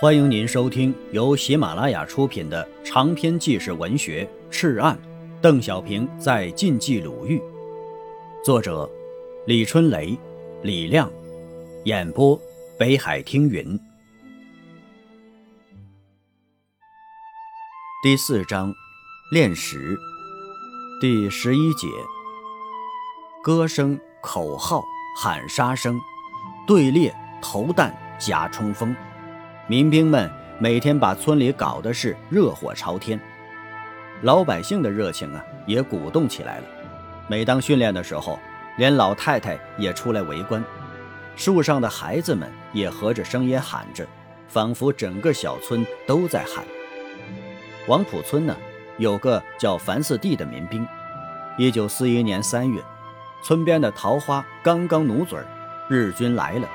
欢迎您收听由喜马拉雅出品的长篇纪实文学《赤案》，邓小平在晋冀鲁豫，作者李春雷、李亮，演播北海听云。第四章，练石，第十一节，歌声、口号、喊杀声，队列、投弹、夹冲锋。民兵们每天把村里搞的是热火朝天，老百姓的热情啊也鼓动起来了。每当训练的时候，连老太太也出来围观，树上的孩子们也合着声音喊着，仿佛整个小村都在喊。王浦村呢，有个叫樊四弟的民兵。一九四一年三月，村边的桃花刚刚努嘴儿日军来了。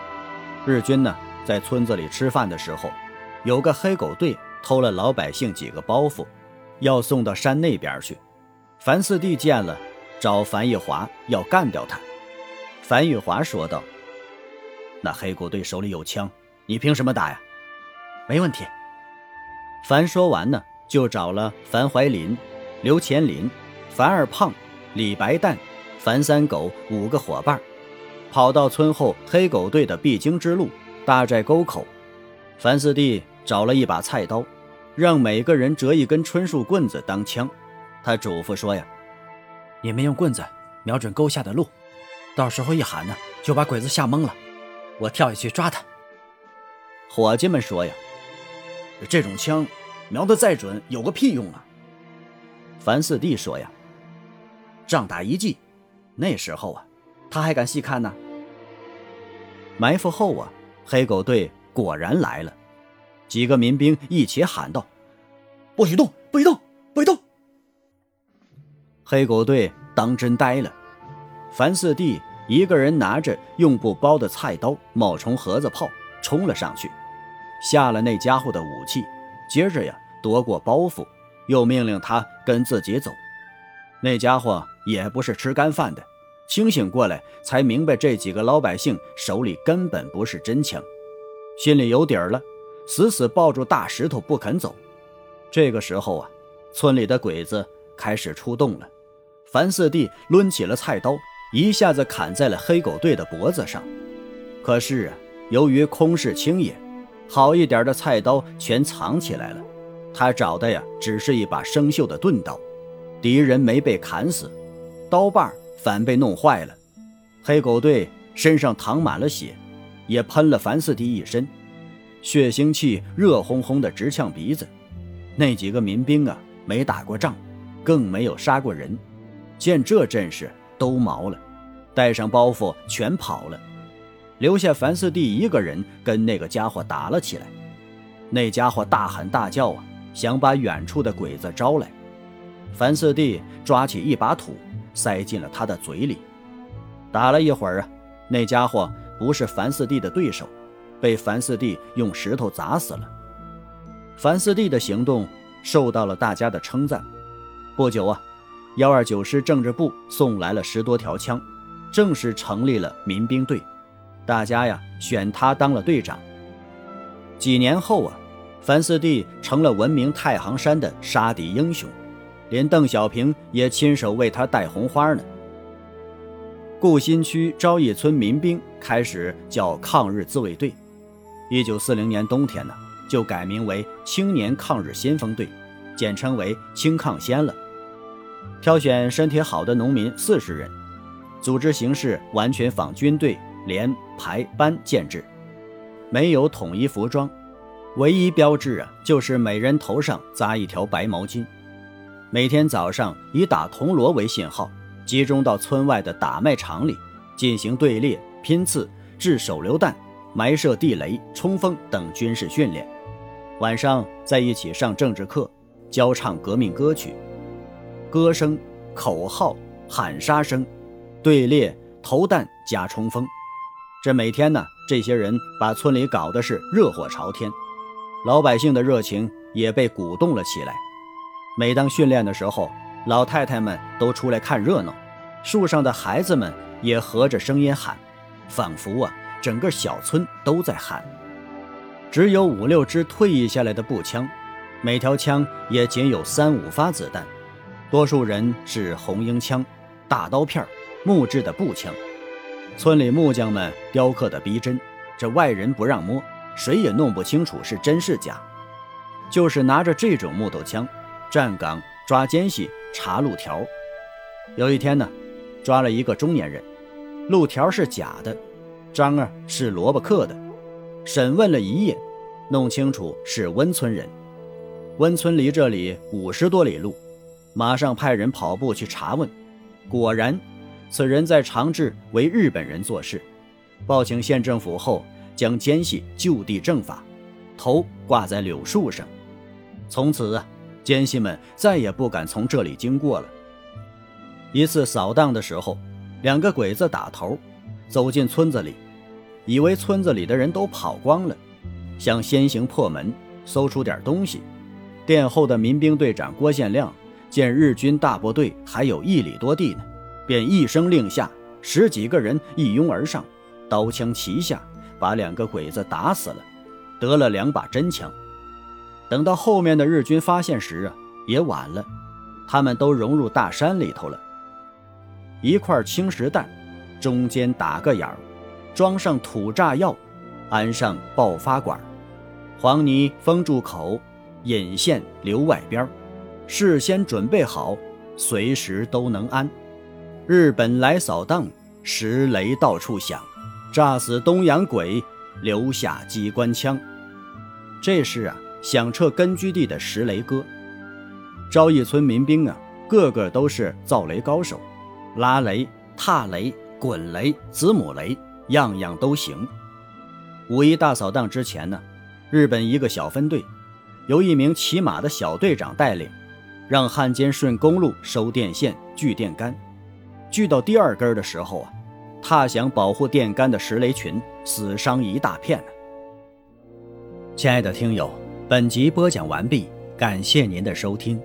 日军呢？在村子里吃饭的时候，有个黑狗队偷了老百姓几个包袱，要送到山那边去。樊四弟见了，找樊玉华要干掉他。樊玉华说道：“那黑狗队手里有枪，你凭什么打呀？”“没问题。”樊说完呢，就找了樊怀林、刘乾林、樊二胖、李白蛋、樊三狗五个伙伴，跑到村后黑狗队的必经之路。大寨沟口，樊四弟找了一把菜刀，让每个人折一根椿树棍子当枪。他嘱咐说：“呀，你们用棍子瞄准沟下的路，到时候一喊呢，就把鬼子吓懵了。我跳下去抓他。”伙计们说：“呀，这种枪瞄得再准，有个屁用啊！”樊四弟说：“呀，仗打一记，那时候啊，他还敢细看呢。埋伏后啊。”黑狗队果然来了，几个民兵一起喊道：“不许动，不许动，不许动！”黑狗队当真呆了。樊四弟一个人拿着用布包的菜刀、冒充盒子炮冲了上去，下了那家伙的武器，接着呀夺过包袱，又命令他跟自己走。那家伙也不是吃干饭的。清醒过来，才明白这几个老百姓手里根本不是真枪，心里有底儿了，死死抱住大石头不肯走。这个时候啊，村里的鬼子开始出动了。樊四弟抡起了菜刀，一下子砍在了黑狗队的脖子上。可是啊，由于空势轻野，好一点的菜刀全藏起来了。他找的呀，只是一把生锈的钝刀，敌人没被砍死，刀把反被弄坏了，黑狗队身上淌满了血，也喷了樊四弟一身，血腥气热烘烘的直呛鼻子。那几个民兵啊，没打过仗，更没有杀过人，见这阵势都毛了，带上包袱全跑了，留下樊四弟一个人跟那个家伙打了起来。那家伙大喊大叫啊，想把远处的鬼子招来。樊四弟抓起一把土。塞进了他的嘴里，打了一会儿啊，那家伙不是樊四弟的对手，被樊四弟用石头砸死了。樊四弟的行动受到了大家的称赞。不久啊，幺二九师政治部送来了十多条枪，正式成立了民兵队，大家呀选他当了队长。几年后啊，樊四弟成了闻名太行山的杀敌英雄。连邓小平也亲手为他戴红花呢。固新区昭义村民兵开始叫抗日自卫队，一九四零年冬天呢，就改名为青年抗日先锋队，简称为青抗先了。挑选身体好的农民四十人，组织形式完全仿军队连排班建制，没有统一服装，唯一标志啊，就是每人头上扎一条白毛巾。每天早上以打铜锣为信号，集中到村外的打麦场里进行队列、拼刺、掷手榴弹、埋设地雷、冲锋等军事训练。晚上在一起上政治课，教唱革命歌曲，歌声、口号、喊杀声，队列、投弹加冲锋。这每天呢，这些人把村里搞的是热火朝天，老百姓的热情也被鼓动了起来。每当训练的时候，老太太们都出来看热闹，树上的孩子们也合着声音喊，仿佛啊，整个小村都在喊。只有五六支退役下来的步枪，每条枪也仅有三五发子弹，多数人是红缨枪、大刀片、木质的步枪。村里木匠们雕刻的逼真，这外人不让摸，谁也弄不清楚是真是假。就是拿着这种木头枪，站岗抓奸细、查路条。有一天呢，抓了一个中年人，路条是假的，章啊是萝卜刻的。审问了一夜，弄清楚是温村人。温村离这里五十多里路，马上派人跑步去查问，果然，此人在长治为日本人做事，报请县政府后，将奸细就地正法，头挂在柳树上。从此，奸细们再也不敢从这里经过了。一次扫荡的时候，两个鬼子打头，走进村子里。以为村子里的人都跑光了，想先行破门，搜出点东西。殿后的民兵队长郭宪亮见日军大部队还有一里多地呢，便一声令下，十几个人一拥而上，刀枪齐下，把两个鬼子打死了，得了两把真枪。等到后面的日军发现时啊，也晚了，他们都融入大山里头了。一块青石蛋，中间打个眼儿。装上土炸药，安上爆发管，黄泥封住口，引线留外边，事先准备好，随时都能安。日本来扫荡，石雷到处响，炸死东洋鬼，留下机关枪。这是啊，响彻根据地的石雷歌。昭义村民兵啊，个个都是造雷高手，拉雷、踏雷、滚雷、子母雷。样样都行。五一大扫荡之前呢，日本一个小分队，由一名骑马的小队长带领，让汉奸顺公路收电线、锯电杆。锯到第二根的时候啊，踏响保护电杆的石雷群，死伤一大片呢。亲爱的听友，本集播讲完毕，感谢您的收听。